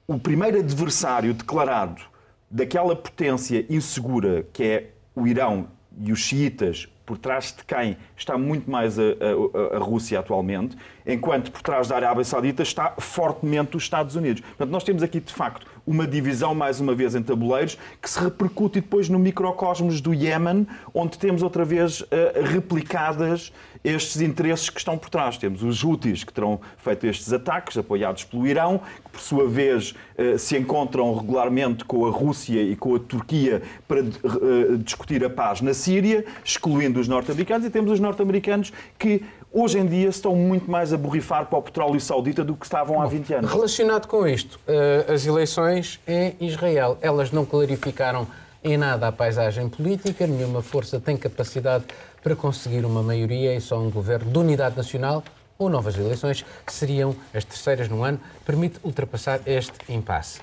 o primeiro adversário declarado daquela potência insegura que é o Irão e os xiitas, por trás de quem está muito mais a, a, a, Rússia atualmente, enquanto por trás da Arábia Saudita está fortemente os Estados Unidos. Portanto, nós temos aqui, de facto, uma divisão, mais uma vez, em tabuleiros, que se repercute depois no microcosmos do Iémen, onde temos outra vez uh, replicadas estes interesses que estão por trás. Temos os Houthis, que terão feito estes ataques, apoiados pelo Irão, que, por sua vez, uh, se encontram regularmente com a Rússia e com a Turquia para uh, discutir a paz na Síria, excluindo os norte-americanos, e temos os norte-americanos que hoje em dia estão muito mais a borrifar para o petróleo saudita do que estavam há 20 anos. Relacionado com isto, eh, as eleições em Israel, elas não clarificaram em nada a paisagem política, nenhuma força tem capacidade para conseguir uma maioria e só um governo de unidade nacional ou novas eleições, seriam as terceiras no ano, permite ultrapassar este impasse.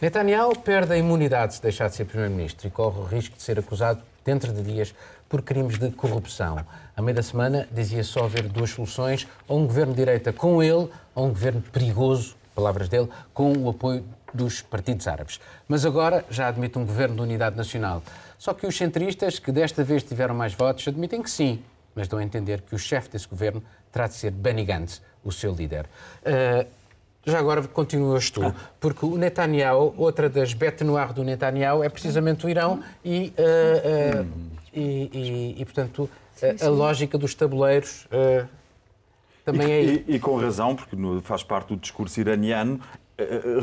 Netanyahu perde a imunidade se deixar de ser Primeiro-Ministro e corre o risco de ser acusado dentro de dias por crimes de corrupção. A meio da semana dizia só haver duas soluções, ou um governo de direita com ele, ou um governo perigoso, palavras dele, com o apoio dos partidos árabes. Mas agora já admite um governo de unidade nacional. Só que os centristas, que desta vez tiveram mais votos, admitem que sim, mas dão a entender que o chefe desse governo terá de ser Benny Gantz, o seu líder. Uh, já agora continuas tu, porque o Netanyahu, outra das bete noir do Netanyahu é precisamente o Irão e, uh, uh, e, e, e, portanto, sim, sim. a lógica dos tabuleiros também e, é aí. E, com razão, porque faz parte do discurso iraniano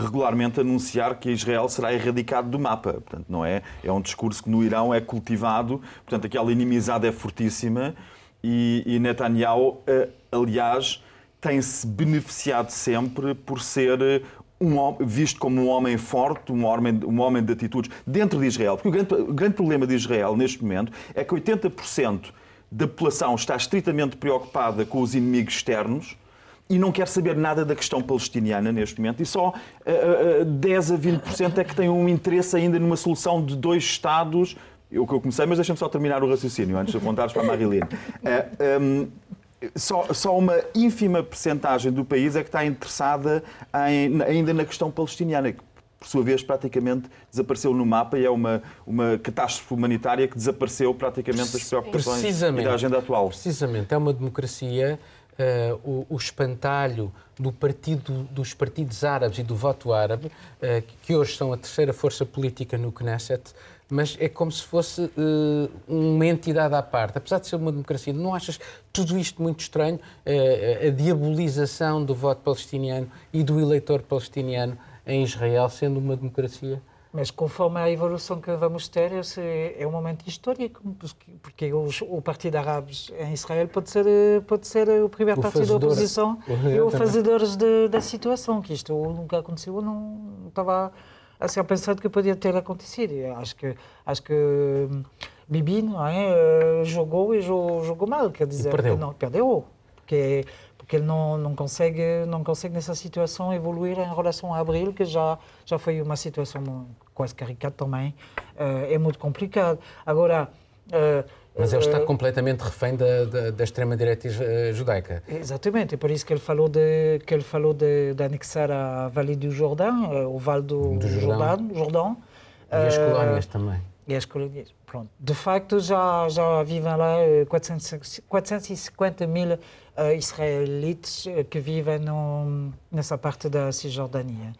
regularmente anunciar que Israel será erradicado do mapa. Portanto, não é? É um discurso que no Irão é cultivado, portanto, aquela inimizade é fortíssima e, e Netanyahu, aliás, tem-se beneficiado sempre por ser eh, um, visto como um homem forte, um homem, um homem de atitudes dentro de Israel. Porque o grande, o grande problema de Israel neste momento é que 80% da população está estritamente preocupada com os inimigos externos e não quer saber nada da questão palestiniana neste momento, e só uh, uh, 10 a 20% é que têm um interesse ainda numa solução de dois Estados. Eu que eu comecei, mas deixa-me só terminar o raciocínio antes de apontares para a Marilene. Uh, um, só, só uma ínfima percentagem do país é que está interessada em, ainda na questão palestiniana, que por sua vez praticamente desapareceu no mapa e é uma, uma catástrofe humanitária que desapareceu praticamente das preocupações e da agenda atual. Precisamente, é uma democracia Uh, o, o, espantalho do partido, dos partidos árabes e do voto árabe, uh, que hoje são a terceira força política no Knesset, mas é como se fosse uh, uma entidade à parte. Apesar de ser uma democracia, não achas tudo isto muito estranho? Uh, a diabolização do voto palestiniano e do eleitor palestiniano em Israel sendo uma democracia? Mas conforme a evolução que vamos ter, esse é um momento histórico, porque os, o Partido Árabes em Israel pode ser, pode ser o primeiro o partido da oposição e o fazedor da situação, que isto nunca aconteceu, não estava a pensar que podia ter acontecido. acho que, acho que hum, Bibi não é, jogou e jogou, jogou mal, quer dizer, perdeu. Não, perdeu, porque porque ele não, não consegue não consegue nessa situação evoluir em relação a Abril, que já já foi uma situação quase caricata também, uh, é muito complicado. Agora uh, mas ele está eh, completamente refém da, da, da extrema-direita judaica. Exatamente, é por isso que ele falou de, que ele falou de, de anexar a Vale do Jordão, eh, o Vale do, do Jordão. Jordão. E as colónias também. E as colónias, pronto. De facto, já, já vivem lá 400, 450 mil israelitas que vivem no, nessa parte da Cisjordânia.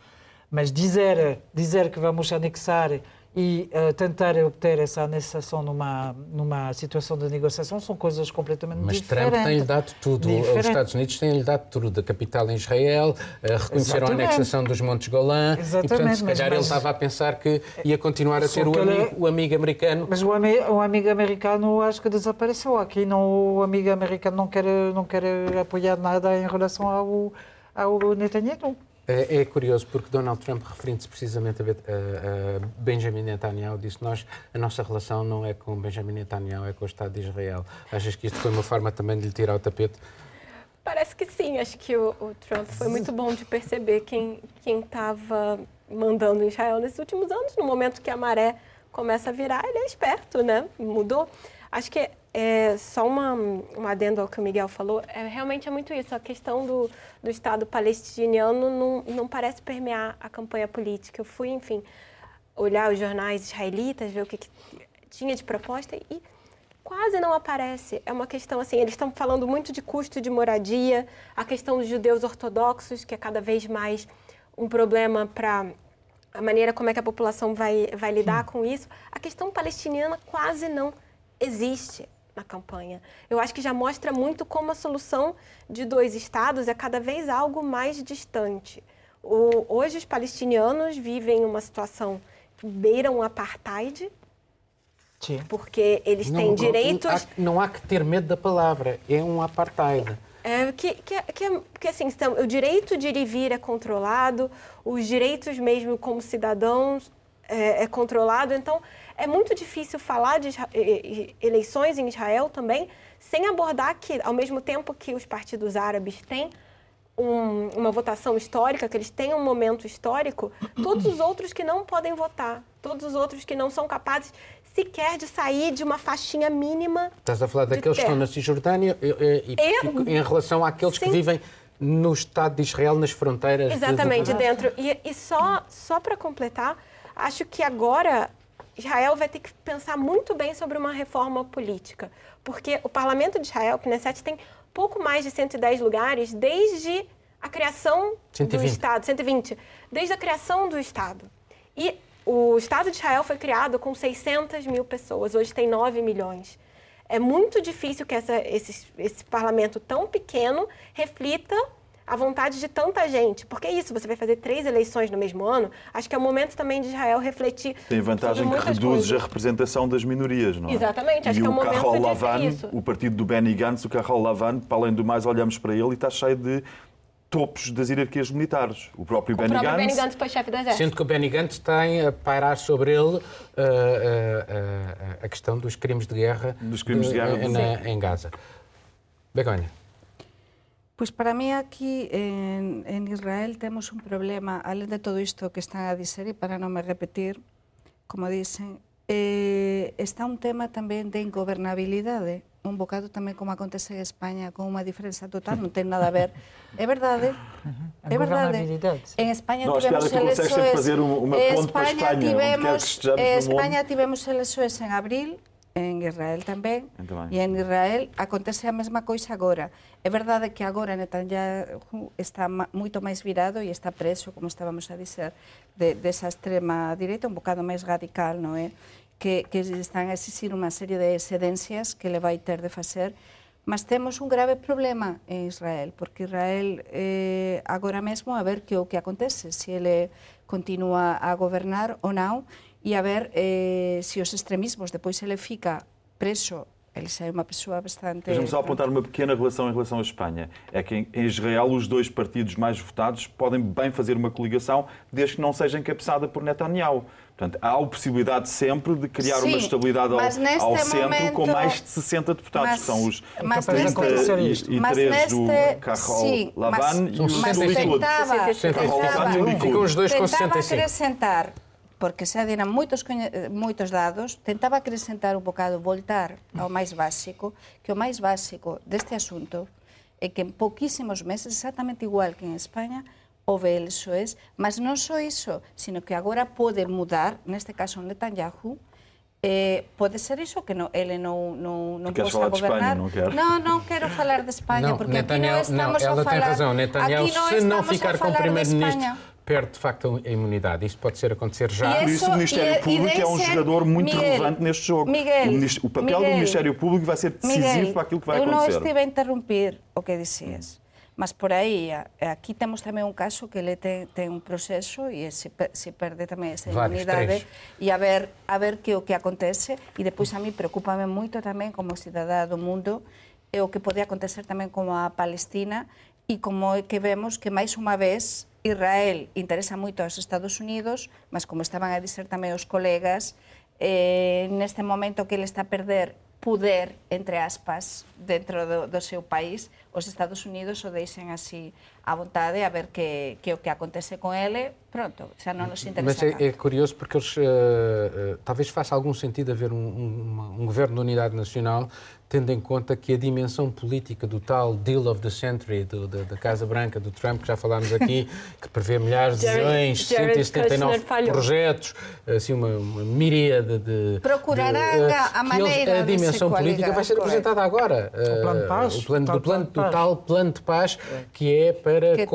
Mas dizer, dizer que vamos anexar e uh, tentar obter essa anexação numa, numa situação de negociação são coisas completamente Mas diferentes. Mas Trump tem-lhe dado tudo. Diferente. Os Estados Unidos têm-lhe dado tudo. Da capital em Israel, uh, reconheceram Exatamente. a anexação dos Montes Golã. Exatamente. E, portanto, se calhar mas, ele estava a pensar que ia continuar a ser o amigo, o amigo, americano. Mas o, ami o amigo americano acho que desapareceu. Aqui não, o amigo americano não quer, não quer apoiar nada em relação ao, ao Netanyahu. É, é, curioso porque Donald Trump, referindo-se precisamente a, a, a, Benjamin Netanyahu, disse nós a nossa relação não é com Benjamin Netanyahu, é com o Estado de Israel. Achas que isto foi uma forma também de lhe tirar o tapete? Parece que sim. Acho que o, o Trump foi muito bom de perceber quem estava mandando Israel nesses últimos anos. No momento que a maré começa a virar, ele é esperto, né? Mudou. Acho que é, só uma, um adendo ao que o Miguel falou, é, realmente é muito isso. A questão do, do Estado palestiniano não, não parece permear a campanha política. Eu fui, enfim, olhar os jornais israelitas, ver o que, que tinha de proposta e quase não aparece. É uma questão assim, eles estão falando muito de custo de moradia, a questão dos judeus ortodoxos, que é cada vez mais um problema para a maneira como é que a população vai, vai lidar com isso. A questão palestiniana quase não existe na campanha. Eu acho que já mostra muito como a solução de dois estados é cada vez algo mais distante. O, hoje os palestinianos vivem uma situação que beira um apartheid, Sim. porque eles não, têm direitos... Há, não há que ter medo da palavra, é um apartheid. É, que, que, que, que assim, então, o direito de ir e vir é controlado, os direitos mesmo como cidadãos é, é controlado, então é muito difícil falar de eleições em Israel também sem abordar que, ao mesmo tempo que os partidos árabes têm um, uma votação histórica, que eles têm um momento histórico, todos os outros que não podem votar, todos os outros que não são capazes sequer de sair de uma faixinha mínima. Estás a falar daqueles que estão na Cisjordânia e, e, e, em relação àqueles Sim. que vivem no Estado de Israel, nas fronteiras. Exatamente, de, de... dentro. E, e só, só para completar, acho que agora Israel vai ter que pensar muito bem sobre uma reforma política, porque o parlamento de Israel, Knesset, tem pouco mais de 110 lugares desde a criação 120. do Estado, 120, desde a criação do Estado. E o Estado de Israel foi criado com 600 mil pessoas, hoje tem 9 milhões. É muito difícil que essa, esse, esse parlamento tão pequeno reflita a vontade de tanta gente. Porque é isso, você vai fazer três eleições no mesmo ano, acho que é o momento também de Israel refletir. Tem vantagem que coisas. a representação das minorias, não é? Exatamente, acho e que é o o momento Carol de Lavan, isso. o partido do Benny Gantz, o Carol Lavan, para além do mais, olhamos para ele e está cheio de topos das hierarquias militares. O próprio O Benny próprio Benny Gantz, Gantz foi chefe do exército. Sendo que o Benny Gantz tem a pairar sobre ele uh, uh, uh, a questão dos crimes de guerra, Dos crimes de guerra, na- em Gaza. Begonha. Pois para mí aquí en, en Israel temos un problema, além de todo isto que están a dizer, e para non me repetir, como dicen, eh, está un tema tamén de ingobernabilidade, ¿eh? un bocado tamén como acontece en España, con unha diferenza total, non ten nada a ver. É verdade, é verdade. En España Nós, tivemos eleições... fazer uma, uma España, España tivemos, España tivemos eleições en abril, en Israel tamén, e en Israel acontece a mesma coisa agora. É verdade que agora Netanyahu está moito máis virado e está preso, como estábamos a dizer, de, desa extrema direita, un bocado máis radical, non é? Que, que están a exigir unha serie de excedencias que le vai ter de facer Mas temos un grave problema en Israel, porque Israel eh, agora mesmo a ver que o que acontece, se ele continúa a gobernar ou non, e a ver eh, se os extremismos depois ele fica preso, ele é uma pessoa bastante... Deixa-me só apontar uma pequena relação em relação à Espanha. É que em Israel os dois partidos mais votados podem bem fazer uma coligação desde que não seja encabeçada por Netanyahu. Portanto, há a possibilidade sempre de criar Sim, uma estabilidade ao, ao centro momento- com mais de 60 deputados, Mas- que são os mas 30 neste- e, e Mas 3 do neste- Carol sim, Lavan e São os mas 65. Likud. tentava, Carol Lavan e o Likud. Ficam os dois com tentaba 65. acrescentar, porque xa deran moitos, moitos dados, tentaba acrescentar un bocado, voltar ao máis básico, que o máis básico deste asunto é que en pouquísimos meses, exactamente igual que en España, houve eleições, mas non só iso, sino que agora pode mudar, neste caso Netanyahu, Eh, pode ser iso que no, ele non, non, non possa gobernar. não queres? non, non quero falar de Espanha, Não, porque aqui non Netanyahu, estamos ela a falar... tem razão. Netanyahu, aqui se não estamos a ficar de primeiro-ministro. Perde de facto a imunidade. Isto pode ser acontecer já. E Por isso o Ministério e- e Público é um ser- jogador muito Miguel, relevante neste jogo. Miguel, o, o papel do Miguel, Ministério Público vai ser decisivo Miguel, para aquilo que vai eu acontecer. não estive a interromper o que dicias, mas por aí, a- aqui temos também um caso que ele tem, tem um processo e se, se perde também essa Vários, imunidade três. e a ver, a ver que o que acontece e depois a mim preocupa-me muito também como cidadã do mundo é o que pode acontecer também com a Palestina e como é que vemos que máis unha vez Israel interesa moito aos Estados Unidos, mas como estaban a dizer tamén os colegas, eh, neste momento que ele está a perder poder, entre aspas, dentro do, do seu país, os Estados Unidos o deixen así à vontade a ver que, que o que acontece con ele, pronto, xa non nos interesa Mas é, tanto. é curioso porque eles eh, eh, talvez faça algum sentido haver um, um- um governo de unidade nacional, tendo em conta que a dimensão política do tal deal of the century do- da, da Casa Branca, do Trump, que já falámos aqui, que prevê milhares de Jared 179 Kushner falhou. projetos, assim uma, uma miríade de. Procurarão de, eh, a- a que eles- maneira A dimensão política vai ser apresentada agora. O plano de paz, O plano, do, plano, do tal plano de paz que é para Que te-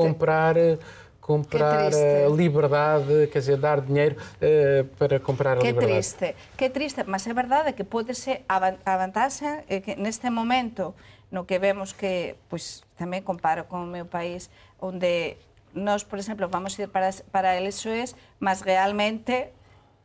comprar. Comprar triste. a liberdade, quer dizer, dar dinheiro eh, para comprar a Que liberdade. triste, que triste, mas é verdade que pode ser a a vantaxe é que neste momento no que vemos que, pois tamén comparo con o meu país, onde nós, por exemplo, vamos ir para, para eleições, mas realmente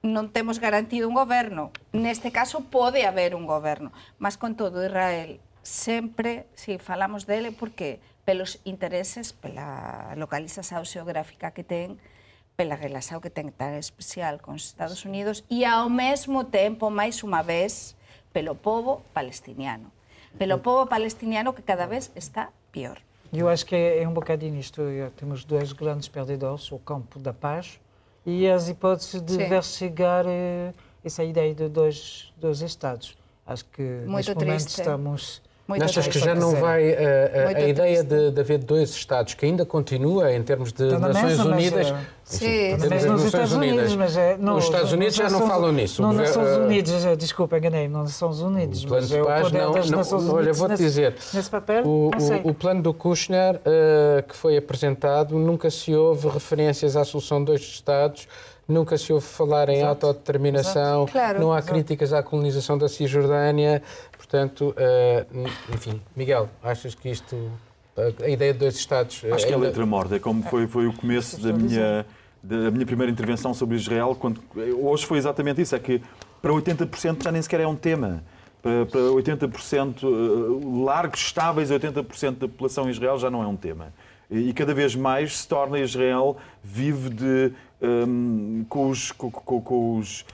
non temos garantido un goberno. Neste caso pode haber un goberno, mas con todo Israel sempre, si falamos dele, porque pelos intereses, pela localización xeográfica que ten, pela relación que ten tan especial con os Estados Unidos e ao mesmo tempo, máis unha vez, pelo povo palestiniano. Pelo povo palestiniano que cada vez está pior. Eu acho que é, é um bocadinho isto. é, Temos dois grandes perdedores, o campo da paz e as hipóteses de Sim. investigar eh, essa ideia de dois, dois Estados. Acho que Muito neste momento triste. estamos... Muito Achas que já não vai eh, a, Muito a ideia de, de haver dois Estados, que ainda continua em termos de Está Nações mas, Unidas, eh, Sim, temos Mas as nos Nações Estados Unidos, Unidas. mas é, não, Os Estados Unidos já não falam nisso. Não, Nações eh, Unidos, eh, desculpa, enganei, não nas Nações Unidas. O plano mas de é o paz poder não, não- olha, vou-te nesse- dizer, Nesse papel, O, o- o plano do Kushner eh, que foi apresentado, nunca se houve referências à solução de dois Estados, nunca se ouve falar em autodeterminação, Exato. Claro. não há Exato. críticas à colonização da Cisjordânia. Portanto, eh, enfim, Miguel, achas que isto, a ideia de dois Estados... eh, Acho que é letra morta, é como foi, foi o começo da minha, da minha primeira intervenção sobre Israel. Quando, hoje foi exatamente isso, é que para 80% já nem sequer é um tema. Para, para 80%, eh, largos, estáveis, 80% da população em Israel já não é um tema. E e cada vez mais se torna Israel vive de hum, com os, com, com- com os,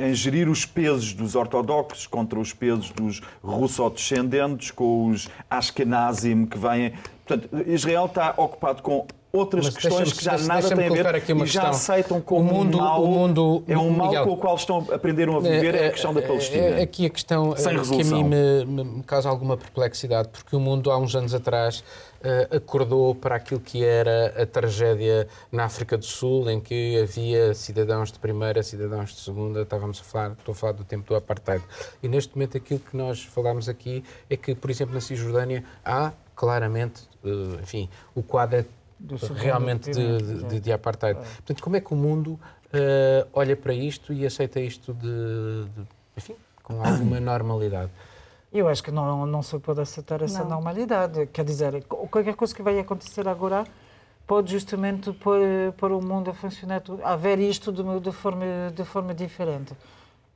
em gerir os pesos dos ortodoxos contra os pesos dos russodescendentes, com os ashkenazim que vêm. Portanto, Israel está ocupado com outras Mas questões que já nada têm a ver aqui uma e já questão. aceitam como O mundo- um mal. o mundo- é um mal Miguel. com o qual estão, aprenderam a viver, é a questão da Palestina. É, aqui a questão Sem eh, que a mim me, me- causa alguma perplexidade, porque o mundo há uns anos atrás eh, acordou para aquilo que era a tragédia na África do Sul, em que havia cidadãos de primeira, cidadãos de segunda, estávamos a falar, estou a falar do tempo do apartheid. E neste momento aquilo que nós falámos aqui é que, por exemplo, na Cisjordânia há claramente, eh, enfim, o quadro é realmente de, de, de, de apartheid. Portanto, como é que o mundo eh, olha para isto e aceita isto de, de- enfim, com alguma normalidade? Eu acho que não, não se pode aceitar essa Não. normalidade. Quer dizer, qualquer coisa que vai acontecer agora pode justamente pôr, pôr o mundo a funcionar, a ver isto de, de, forma, de forma diferente.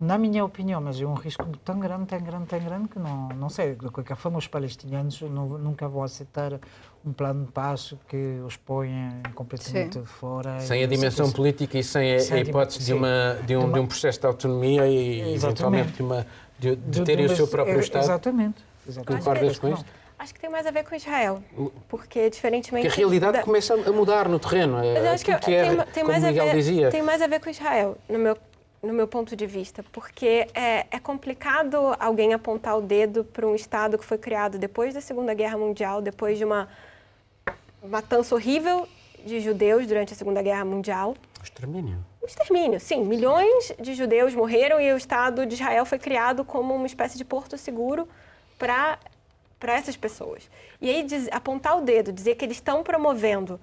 Na minha opinião, mas é um risco tão grande, tão grande, tão grande que não, não sei. De qualquer forma, os palestinianos não, nunca vão aceitar um plano de paz que os ponha completamente Sim. fora. Sem a dimensão política e sem a, Sem a hipótese de, uma, de, um, de um processo de autonomia e, Exatamente. eventualmente, de, uma, de, de terem de- o seu próprio é, Estado. Exatamente. exatamente. Concordas Acho com isto? Acho que tem mais a ver com Israel, porque diferentemente... Porque a realidade da- começa a mudar no terreno. Mas eu acho que, é, tem, mais a ver, dizia. tem mais a ver com Israel, no meu, no meu ponto de vista, porque é, é complicado alguém apontar o dedo para um Estado que foi criado depois da Segunda Guerra Mundial, depois de uma matança horrível de judeus durante a Segunda Guerra Mundial. Extermínio. Um extermínio, sim. Milhões de judeus morreram e o Estado de Israel foi criado como uma espécie de porto seguro para essas pessoas. E aí diz- apontar o dedo, dizer que eles estão promovendo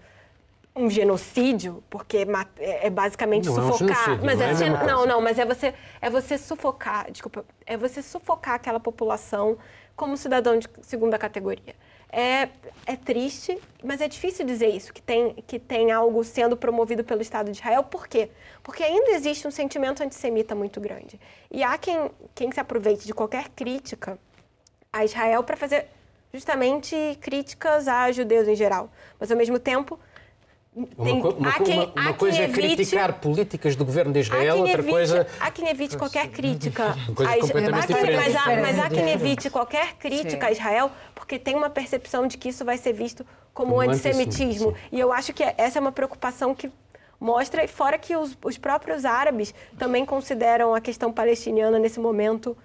um genocídio, porque é é basicamente Não é um sufocar. mas não é é não, não, mas é você é você sufocar, desculpa, é você sufocar aquela população como cidadão de segunda categoria. É, é triste, mas é difícil dizer isso, que tem, que tem algo sendo promovido pelo Estado de Israel. Por quê? Porque ainda existe um sentimento antissemita muito grande. E há quem, quem se aproveite de qualquer crítica a Israel para fazer justamente críticas a judeus em geral. Mas, ao mesmo tempo, tem- uma há co- quem- uma- uma quem coisa é evite- criticar políticas do governo de Israel, outra evite, coisa. há quem evite qualquer crítica. A diferente. Mas há, mas há quem evite qualquer crítica Sim. a Israel porque tem uma percepção de que isso vai ser visto como, Como antissemitismo. antissemitismo. E eu acho que essa é uma preocupação que mostra, e fora que os, os próprios árabes também consideram a questão palestiniana nesse momento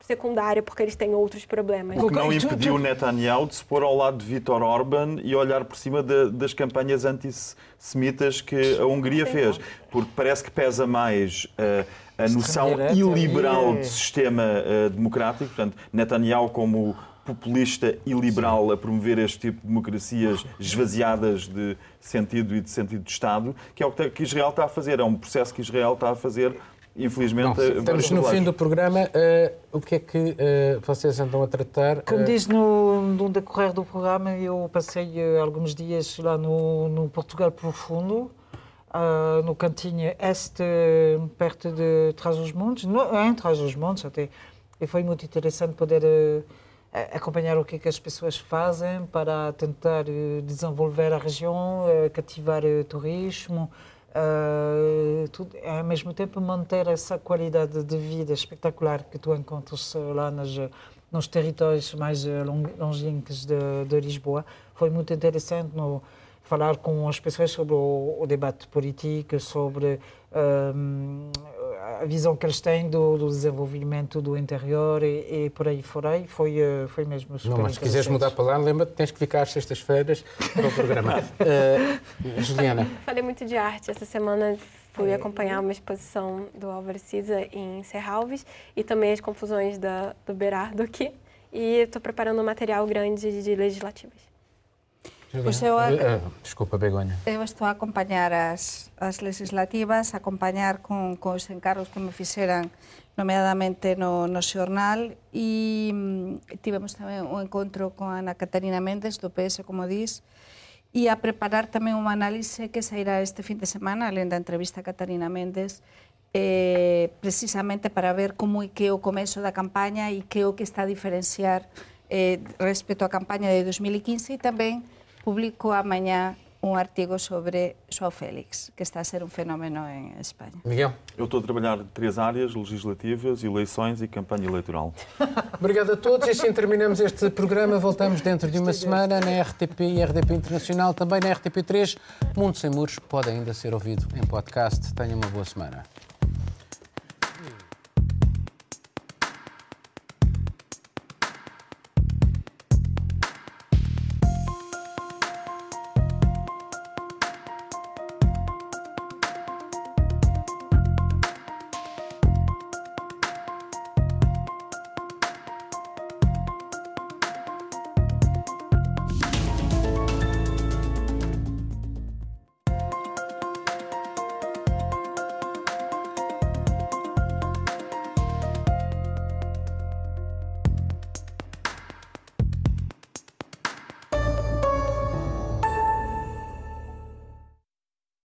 secundária, porque eles têm outros problemas. O que não impediu Netanyahu de se pôr ao lado de Vítor Orban e olhar por cima da- das campanhas antissemitas que a Hungria fez. Porque parece que pesa mais eh, a noção Extrema-direita iliberal de sistema eh, democrático. Portanto, Netanyahu como populista e liberal a promover este tipo de democracias esvaziadas de sentido e de sentido de Estado, que é o que Israel está a fazer. É um processo que Israel está a fazer, infelizmente. Não, estamos no fim do programa. eh, o que é que eh, vocês andam a tratar? Como Eh, diz no, no decorrer do programa, eu passei alguns dias lá no, no Portugal Profundo, ah, no cantinho este, perto de Trás-os-Montes, em Trás-os-Montes até. E foi muito interessante poder acompanhar o que, é que as pessoas fazem para tentar desenvolver a região, cativar turismo, eh, tudo, ao mesmo tempo manter essa qualidade de vida espetacular que tu encontras eh, lá nas, eh, nos territórios mais long- longínquos de, de Lisboa. Foi muito interessante no, falar com as pessoas sobre o, o debate político, sobre hum, a visão que eles têm do, do desenvolvimento do interior e, e, por aí fora, foi, foi mesmo super Não, mas se quiseres mudar para lá, lembra-te, tens que ficar às sextas-feiras para o programa. uh, Juliana. Falei muito de arte essa semana, fui acompanhar uma exposição do Álvaro Cisa em Serralves e também as confusões da, do Berardo aqui. E estou preparando um material grande de legislativas. Pois eu, eh, eh, eh desculpa, Begoña. Eu estou a acompañar as, as legislativas, a acompañar con, con os encargos que me fixeran nomeadamente no, no xornal e mm, tivemos tamén un encontro con Ana Catarina Méndez do PS, como dis, e a preparar tamén unha análise que sairá este fin de semana, alén da entrevista a Catarina Méndez, eh, precisamente para ver como é que é o comezo da campaña e que é o que está a diferenciar eh, respecto á campaña de 2015 e tamén publico amanhã um artigo sobre João Félix, que está a ser um fenómeno em Espanha. Miguel? Eu estou a trabalhar três áreas, legislativas, eleições e campanha eleitoral. Obrigado a todos e assim terminamos este programa. Voltamos dentro de uma semana na RTP e RDP Internacional, também na RTP3. Mundo Sem Muros pode ainda ser ouvido em podcast. Tenha uma boa semana.